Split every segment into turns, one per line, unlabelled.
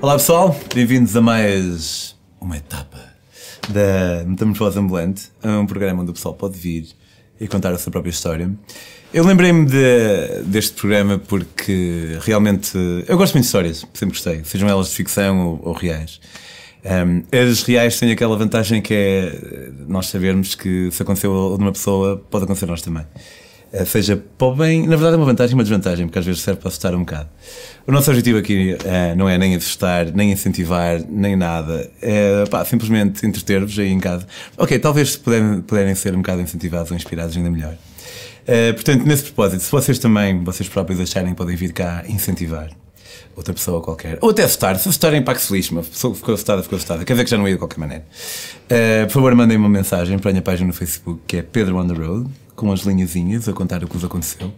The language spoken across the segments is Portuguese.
Olá pessoal, bem-vindos a mais uma etapa da Metamorfose Ambulante, um programa onde o pessoal pode vir e contar a sua própria história. Eu lembrei-me de, deste programa porque realmente eu gosto muito de histórias, sempre gostei, sejam elas de ficção ou, ou reais. Um, as reais têm aquela vantagem que é nós sabermos que se aconteceu a uma pessoa, pode acontecer a nós também. Uh, seja para o bem, na verdade é uma vantagem e uma desvantagem, porque às vezes serve para assustar um bocado. O nosso objetivo aqui uh, não é nem assustar, nem incentivar, nem nada. É pá, simplesmente entreter-vos aí em casa. Ok, talvez puderem, puderem ser um bocado incentivados ou inspirados ainda melhor. Uh, portanto, nesse propósito, se vocês também, vocês próprios acharem podem vir cá incentivar outra pessoa qualquer, ou até assustar, se assustarem para que se lixe, uma pessoa ficou assustada, ficou assustada, quer dizer que já não ia de qualquer maneira. Uh, por favor, mandem uma mensagem para a minha página no Facebook, que é Pedro on the Road, com as linhazinhas a contar o que vos aconteceu,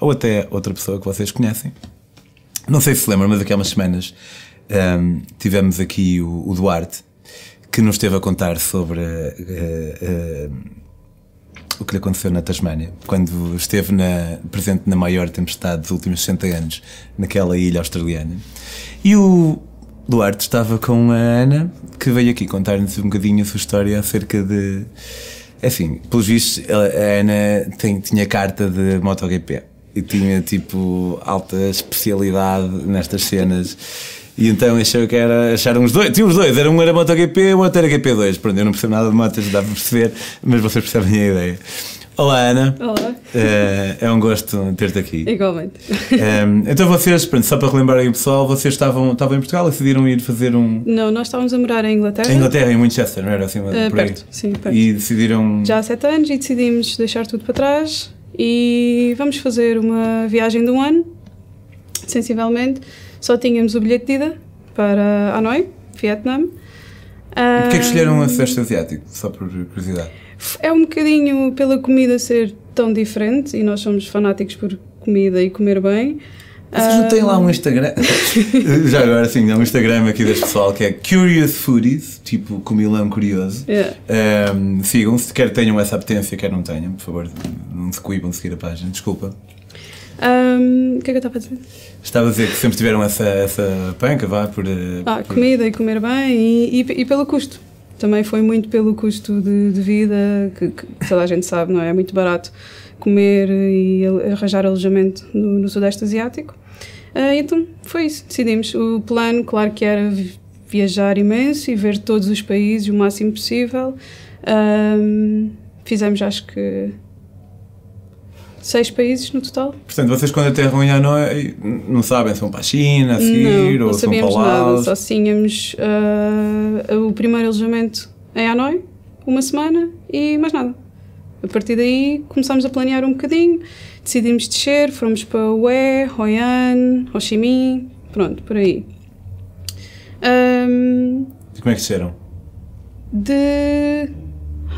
ou até outra pessoa que vocês conhecem. Não sei se se lembram, mas aqui há umas semanas um, tivemos aqui o, o, Duarte, que nos esteve a contar sobre. Uh, uh, o que lhe aconteceu na Tasmânia, quando esteve na, presente na maior tempestade dos últimos 60 anos, naquela ilha australiana. E o Duarte estava com a Ana, que veio aqui contar-nos um bocadinho a sua história acerca de. Assim, pelos vistos, a Ana tem, tinha carta de MotoGP e tinha tipo alta especialidade nestas cenas. E então achou que era. Acharam os dois. Tinha os dois. Era um era MotoGP, o outro era GP2. Pronto, eu não percebo nada de motos, dá para perceber, mas vocês percebem a ideia. Olá, Ana.
Olá.
É, é um gosto ter-te aqui.
Igualmente.
É, então vocês, pronto, só para relembrarem o pessoal, vocês estavam, estavam em Portugal e decidiram ir fazer um.
Não, nós estávamos a morar em Inglaterra.
Em Inglaterra, em Winchester, não era assim? Uh,
perto, aí. sim, perto.
E decidiram.
Já há sete anos e decidimos deixar tudo para trás e vamos fazer uma viagem de um ano, sensivelmente. Só tínhamos o bilhete de ida para Hanoi, Vietnã.
E porquê que escolheram o Sudeste Asiático? Só por curiosidade.
É um bocadinho pela comida ser tão diferente e nós somos fanáticos por comida e comer bem.
Vocês não têm lá um Instagram? Já agora, sim, é um Instagram aqui deste pessoal que é Curious Foodies, tipo comilão curioso.
Yeah.
Um, Sigam-se, quer tenham essa apetência, quer não tenham, por favor, não se coibam de seguir a página. Desculpa.
Um, o que é que eu estava a dizer?
Estava a dizer que sempre tiveram essa, essa panca, vá, por.
Ah,
por...
comida e comer bem e, e, e, pelo custo. Também foi muito pelo custo de, de vida, que, que, toda a gente sabe, não é? É muito barato comer e arranjar alojamento no, no Sudeste Asiático. Uh, então foi isso, decidimos. O plano, claro que era viajar imenso e ver todos os países o máximo possível. Um, fizemos, acho que, seis países no total.
Portanto, vocês quando aterram em Hanoi não sabem se vão para a China a seguir
não,
ou
não
se vão
para. Nada, só tínhamos uh, o primeiro alojamento em Hanoi, uma semana e mais nada. A partir daí começámos a planear um bocadinho, decidimos descer, fomos para Hue, Hoi An, Ho Chi Minh, pronto, por aí. Um,
e como é que desceram?
De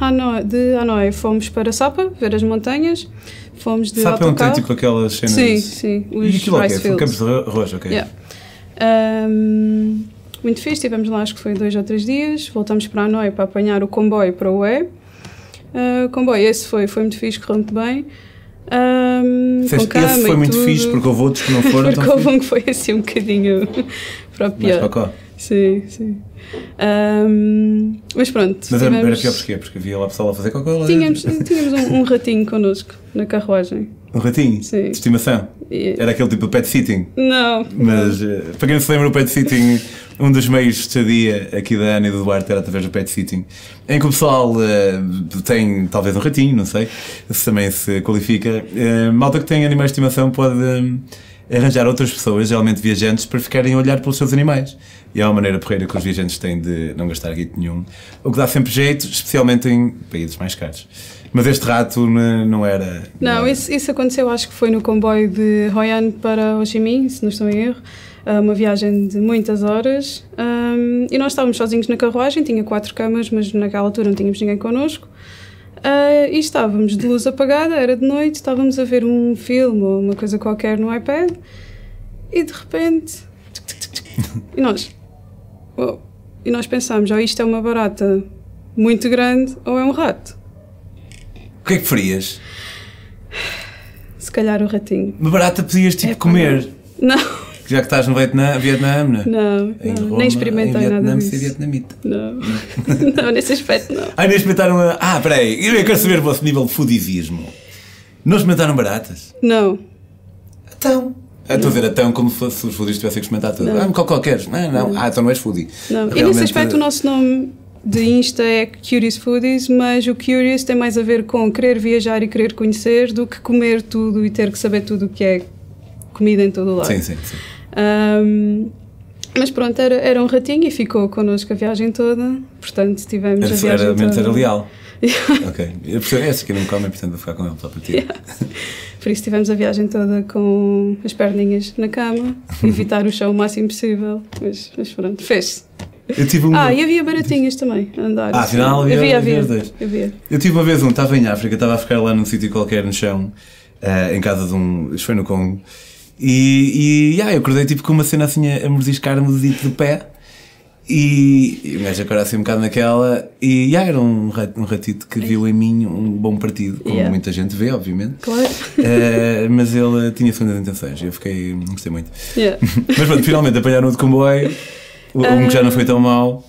Hanoi, de Hanoi fomos para Sapa, ver as montanhas, fomos de
Sapa é um tem tipo aquelas cenas...
Sim, sim, os
E aquilo é
rice?
Foi
fields.
Campos de Rojo, ok.
Yeah. Um, muito fixe, estivemos lá acho que foi dois ou três dias, voltamos para Hanoi para apanhar o comboio para o Hue. Uh, comboio, esse foi, foi muito fixe, correu muito bem. Um,
Disseste,
com
esse foi
e
muito
tudo.
fixe porque houve outros que não foram
porque houve um que foi assim um bocadinho para o pior. Sim, sim. Um, mas pronto,
Mas era, era
tivemos,
pior porquê? Porque havia lá pessoal a fazer cocó lá
tínhamos, tínhamos um, um ratinho connosco na carruagem.
Um ratinho?
Sim.
De estimação?
E-
Era aquele tipo de pet sitting?
Não,
Mas, eh, para quem não se lembra, o pet sitting, um dos meios de estadia aqui da Ana e do Duarte era através do pet sitting, em que o pessoal eh, tem talvez um ratinho, não sei, se também se qualifica. Eh, malta que tem animais de estimação pode arranjar outras pessoas, geralmente viajantes, para ficarem a olhar pelos seus animais. E é uma maneira porreira que os viajantes têm de não gastar guito nenhum, o que dá sempre jeito, especialmente em países mais caros. Mas este rato não era.
Não,
era.
isso, isso aconteceu, acho que foi no comboio de Hoi An para Ho Chi Minh, se não estou em erro. Ah, Uma viagem de muitas horas. Ahm, e nós estávamos sozinhos na carruagem, tinha quatro camas, mas naquela altura não tínhamos ninguém connosco. Ah, e estávamos de luz apagada, era de noite, estávamos a ver um filme ou uma coisa qualquer no iPad. E de repente. e nós. "Uou." E nós pensámos, ou isto é uma barata muito grande ou é um rato.
O que é que farias?
se calhar o ratinho.
Uma barata podias tipo
É
comer.
Não,
Já que estás no Vietnã, Vietnã né?
não,
Em
não,
Roma,
nem experimentei
em
nada
Vietnã,
disso.
ser vietnamita.
Não, não, nesse aspecto não.
Ai, nem experimentaram a... Ah, peraí, eu quero saber o vosso nível de foodismo. Não experimentaram baratas?
Não,
Então. Ah, Estou a dizer então como se os foodies tivessem que experimentar tudo.
Não.
Ah, qual qualquer. Não, não. Ah, então não és foodie.
não. E nesse
Realmente-
aspecto o nosso nome de Insta é Curious Foodies, mas o Curious tem mais a ver com querer viajar e querer conhecer do que comer tudo e ter que saber tudo o que é comida em todo o lado.
Sim, sim, sim.
Ahm, mas pronto, era, era um ratinho e ficou connosco a viagem toda, portanto tivemos a
Era,
viagem
era,
toda.
era leal. ok. Eu percebo esse que não comem, portanto vou ficar com ele para ti.
Yeah. Por isso tivemos a viagem toda com as perninhas na cama, evitar o chão o máximo possível, mas, mas pronto, fez-se.
Eu tive um.
Ah, e havia baratinhas também a andar.
Ah,
assim.
afinal havia-
havia,
havia
havia,
dois.
havia.
Eu tive uma vez um, estava em África, estava a ficar lá num sítio qualquer no chão, eh, em casa de um. Isto foi no Congo. E, e yeah, eu acordei tipo com uma cena assim a, a mordiscar-me o dedito do pé. E, o gajo acordou assim um bocado naquela. E yeah, era um, rat- um ratito que viu em mim um bom partido, como
Yeah.
muita gente vê, obviamente.
Claro.
Eh, mas ele tinha segundas intenções e eu fiquei. gostei muito.
Yeah.
Mas pronto, finalmente apanharam de comboio, o um que já não foi tão mal.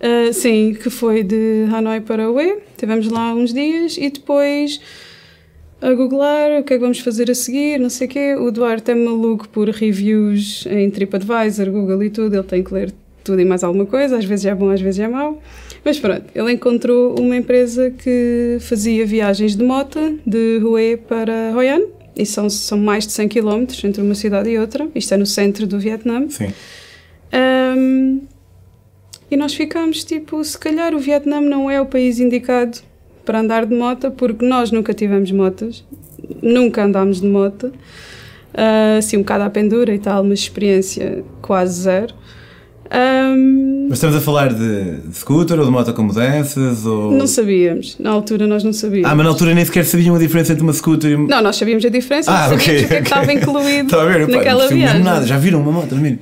Ah, sim, que foi de Hanoi para Hue. Tivemos lá uns dias e depois a googlar o que é que vamos fazer a seguir, não sei o quê. O Duarte é maluco por reviews em TripAdvisor, Google e tudo. Ele tem que ler tudo e mais alguma coisa. Às vezes é bom, às vezes é mau. Mas pronto, ele encontrou uma empresa que fazia viagens de moto de Hue para Hoi An. E são, são mais de 100 km entre uma cidade e outra. Isto é no centro do Vietnã.
Sim.
Um, e nós ficámos tipo, se calhar o Vietnã não é o país indicado para andar de moto, porque nós nunca tivemos motas, nunca andámos de moto, uh, assim um bocado à pendura e tal, mas experiência quase zero. Um,
Mas estamos a falar de, de scooter ou de moto com mudanças? Ou...
não sabíamos, na altura nós não sabíamos.
Ah, mas na altura nem sequer sabiam a diferença entre uma scooter e uma.
Não, nós sabíamos a diferença,
Ah,
sabíamos
ok,
o que é que
ok.
estava incluído
Estava a ver, pá,
naquela
mesmo
viagem.
nada. Já viram uma moto, viram?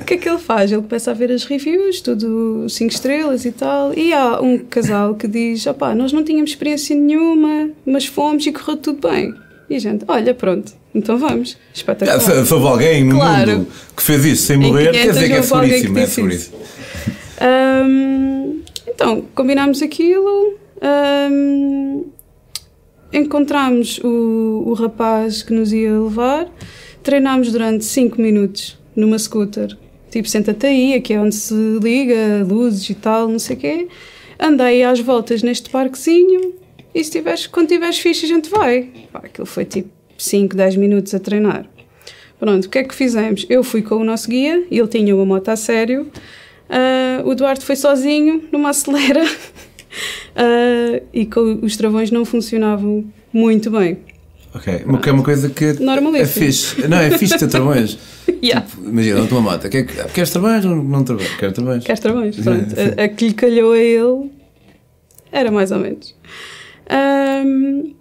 O que é que ele faz? Ele começa a ver as reviews, tudo 5 estrelas e tal, e há um casal que diz: opá, nós não tínhamos experiência nenhuma, mas fomos e correu tudo bem. E a gente, olha, pronto, então vamos.
Ah,
Espetacular.
se, se houve alguém no
Claro.
mundo que fez isso sem
Em
morrer, quer
500
dizer que é seguríssimo, é seguríssimo.
Hum, então, combinámos aquilo, hum, encontramos o, o rapaz que nos ia levar, treinámos durante 5 minutos numa scooter, tipo senta-te aí, aqui é onde se liga, luzes e tal, não sei o quê. Andei às voltas neste parquezinho e se tiveres, quando tiveres fixe a gente vai. Pá, aquilo foi tipo 5, 10 minutos a treinar. Pronto, o que é que fizemos? Eu fui com o nosso guia, ele tinha uma moto a sério, ah, o Duarte foi sozinho numa acelera ah, e com, os travões não funcionavam muito bem.
Ok, o que é uma coisa que
Normalíssimo.
é fixe. Não, é fixe ter travões.
Yeah.
Tipo, imagina, não uma moto. Quer, queres travões ou não travões? Quero travões.
Quer travões, pronto. A, a que lhe calhou a ele era mais ou menos. Ahm,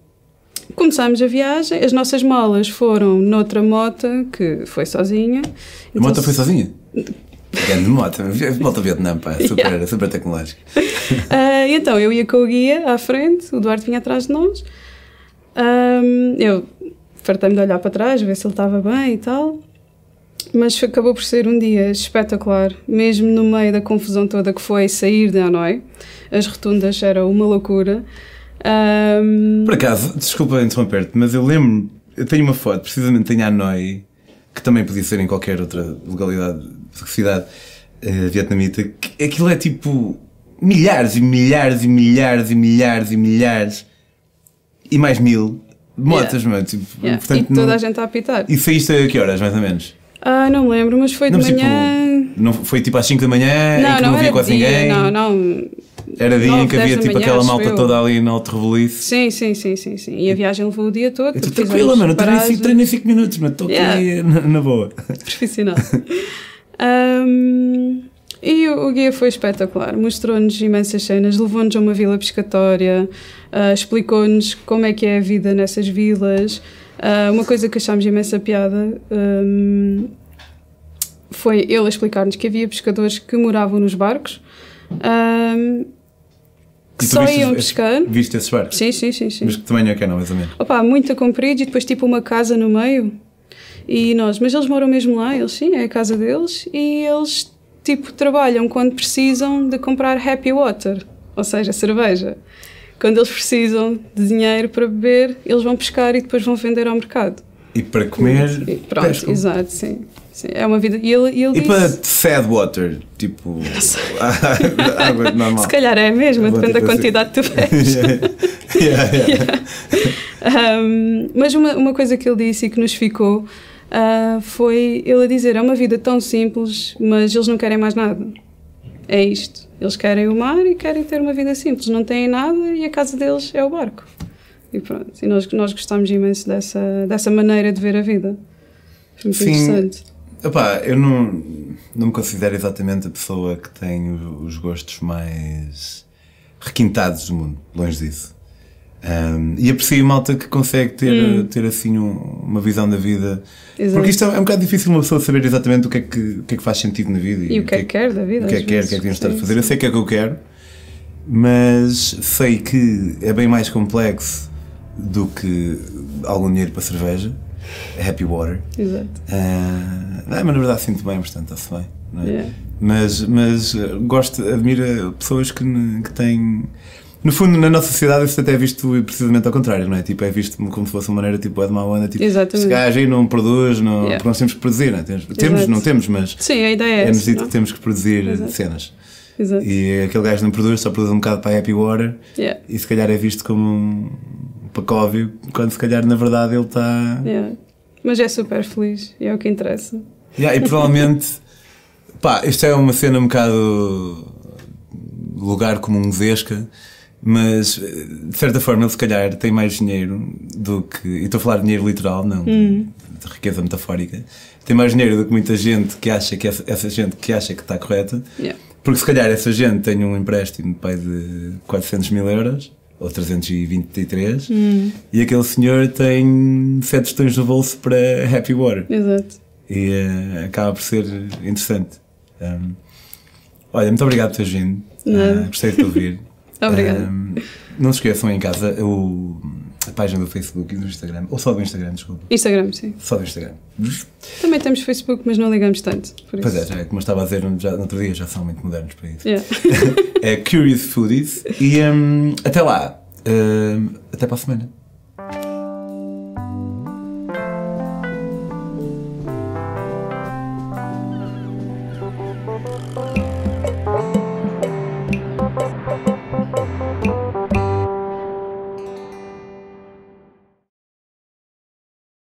começámos a viagem, as nossas malas foram noutra moto que foi sozinha.
A moto
Então,
foi sozinha? Grande moto. Moto Vietnã, pá. Super,
Yeah.
super tecnológico.
Ah, e então eu ia com o guia à frente, o Duarte vinha atrás de nós. Ahm, eu fartei-me de olhar para trás, ver se ele estava bem e tal. Mas acabou por ser um dia espetacular, mesmo no meio da confusão toda que foi sair de Hanoi. As rotundas eram uma loucura. Ahm,
Por acaso, desculpa interromper-te, mas eu lembro, eu tenho uma foto, precisamente em Hanoi, que também podia ser em qualquer outra localidade, cidade eh, vietnamita, que aquilo é tipo milhares e milhares e milhares e milhares e milhares e mais mil motas,
Yeah.
mano. Tipo,
yeah,
portanto,
e toda
não-
a gente a apitar.
E saíste a que horas, mais ou menos?
Ah, não me lembro, mas foi
Não,
de
mas, tipo,
manhã.
não foi tipo às 5 da manhã em
não,
que
não,
não havia quase
dia,
ninguém?
não, não.
Era dia em que havia tipo
manhã,
aquela malta
eu.
toda ali na Alto Rebuliço.
Sim, sim, sim, sim, sim. E a viagem levou o dia todo.
Estou tranquila, mano. Eu treinei
paragens.
cinco- treinei 5 minutos, mas estou aqui
Yeah.
na, na boa.
profissional. Ahm, e o, o guia foi espetacular, mostrou-nos imensas cenas, levou-nos a uma vila pescatória, ah, explicou-nos como é que é a vida nessas vilas. Ah, uma coisa que achámos imensa piada ahm, foi ele explicar-nos que havia pescadores que moravam nos barcos. ahm, que só iam pescar.
Viste esses barcos?
Sim, sim, sim, sim.
Mas que tamanho é que eram, mais ou menos?
Opa, muito comprido e depois tipo uma casa no meio. E nós, mas eles moram mesmo lá, eles sim, é a casa deles e eles tipo trabalham quando precisam de comprar happy water, ou seja, cerveja. Quando eles precisam de dinheiro para beber, eles vão pescar e depois vão vender ao mercado.
E para comer,
E pronto,
pescam.
exato, sim. Sim, É uma vida. E ele, ele
E
disse,
para sad water, tipo. água normal.
se calhar é mesmo, depende da
tipo assim.
quantidade que tu bebes.
yeah, yeah.
Um, mas uma, uma coisa que ele disse e que nos ficou ah, foi ele a dizer: é uma vida tão simples, mas eles não querem mais nada. É isto. Eles querem o mar e querem ter uma vida simples. Não têm nada e a casa deles é o barco. E pronto. E nós, nós gostamos imenso dessa, dessa maneira de ver a vida. Foi muito
Sim.
interessante.
Epá, eu não, não me considero exatamente a pessoa que tem os gostos mais requintados do mundo, longe disso. Um, e aprecio malta que consegue ter, ter assim um- uma visão da vida.
Exato.
Porque isto é, é um bocado difícil uma pessoa saber exatamente o que é que, o que, é que faz sentido na vida
E o que é que quer da vida?
o que é que quer, o que é que devemos estar a fazer. Eu sei o que é que eu quero, mas sei que é bem mais complexo do que algum dinheiro para cerveja. Happy water.
Exato.
Ah, não, mas na verdade sinto bem, portanto está-se bem. é?
Yeah.
Mas, mas eh, gosto, admiro pessoas que, que têm. No fundo, na nossa sociedade, isso até é visto precisamente ao contrário, não é? Tipo, é visto como se fosse uma maneira tipo, é de má onda, tipo,
Exatamente.
este gajo aí não produz, não,
Yeah.
porque nós temos que produzir, não é? Temos, temos não temos, mas
Sim, a ideia é
é-nos dito
não?
que temos que produzir
Exato.
cenas.
Exato.
E aquele gajo não produz, só produz um bocado para a Happy Water
Yeah.
e se calhar é visto como um pacóvio, quando se calhar na verdade ele está.
Yeah. Mas é super feliz e é o que interessa.
Yeah, e provavelmente, pá, isto é uma cena um bocado lugar comum-vesca, mas eh, de certa forma ele se calhar tem mais dinheiro do que. E estou a falar de dinheiro literal, não de, de riqueza metafórica. Tem mais dinheiro do que muita gente que acha que essa, essa gente que acha que está correta,
Yeah.
porque se calhar essa gente tem um empréstimo de 400 mil euros. Ou 323 e aquele senhor tem 7 tostões no bolso para Happy Water
Exato.
e eh, acaba por ser interessante. Um, olha, muito obrigado por teres vindo. Uh, gostei de te ouvir.
Obrigada.
Um, não se esqueçam em casa o, a página do Facebook e do Instagram, ou só do Instagram, desculpa.
Instagram, sim.
Só do Instagram.
Também temos Facebook, mas não ligamos tanto.
Pois é, já, como eu estava a dizer já, no outro dia, já são muito modernos para isso.
Yeah.
é Curious Foodies e um, até lá. Um, até para a semana.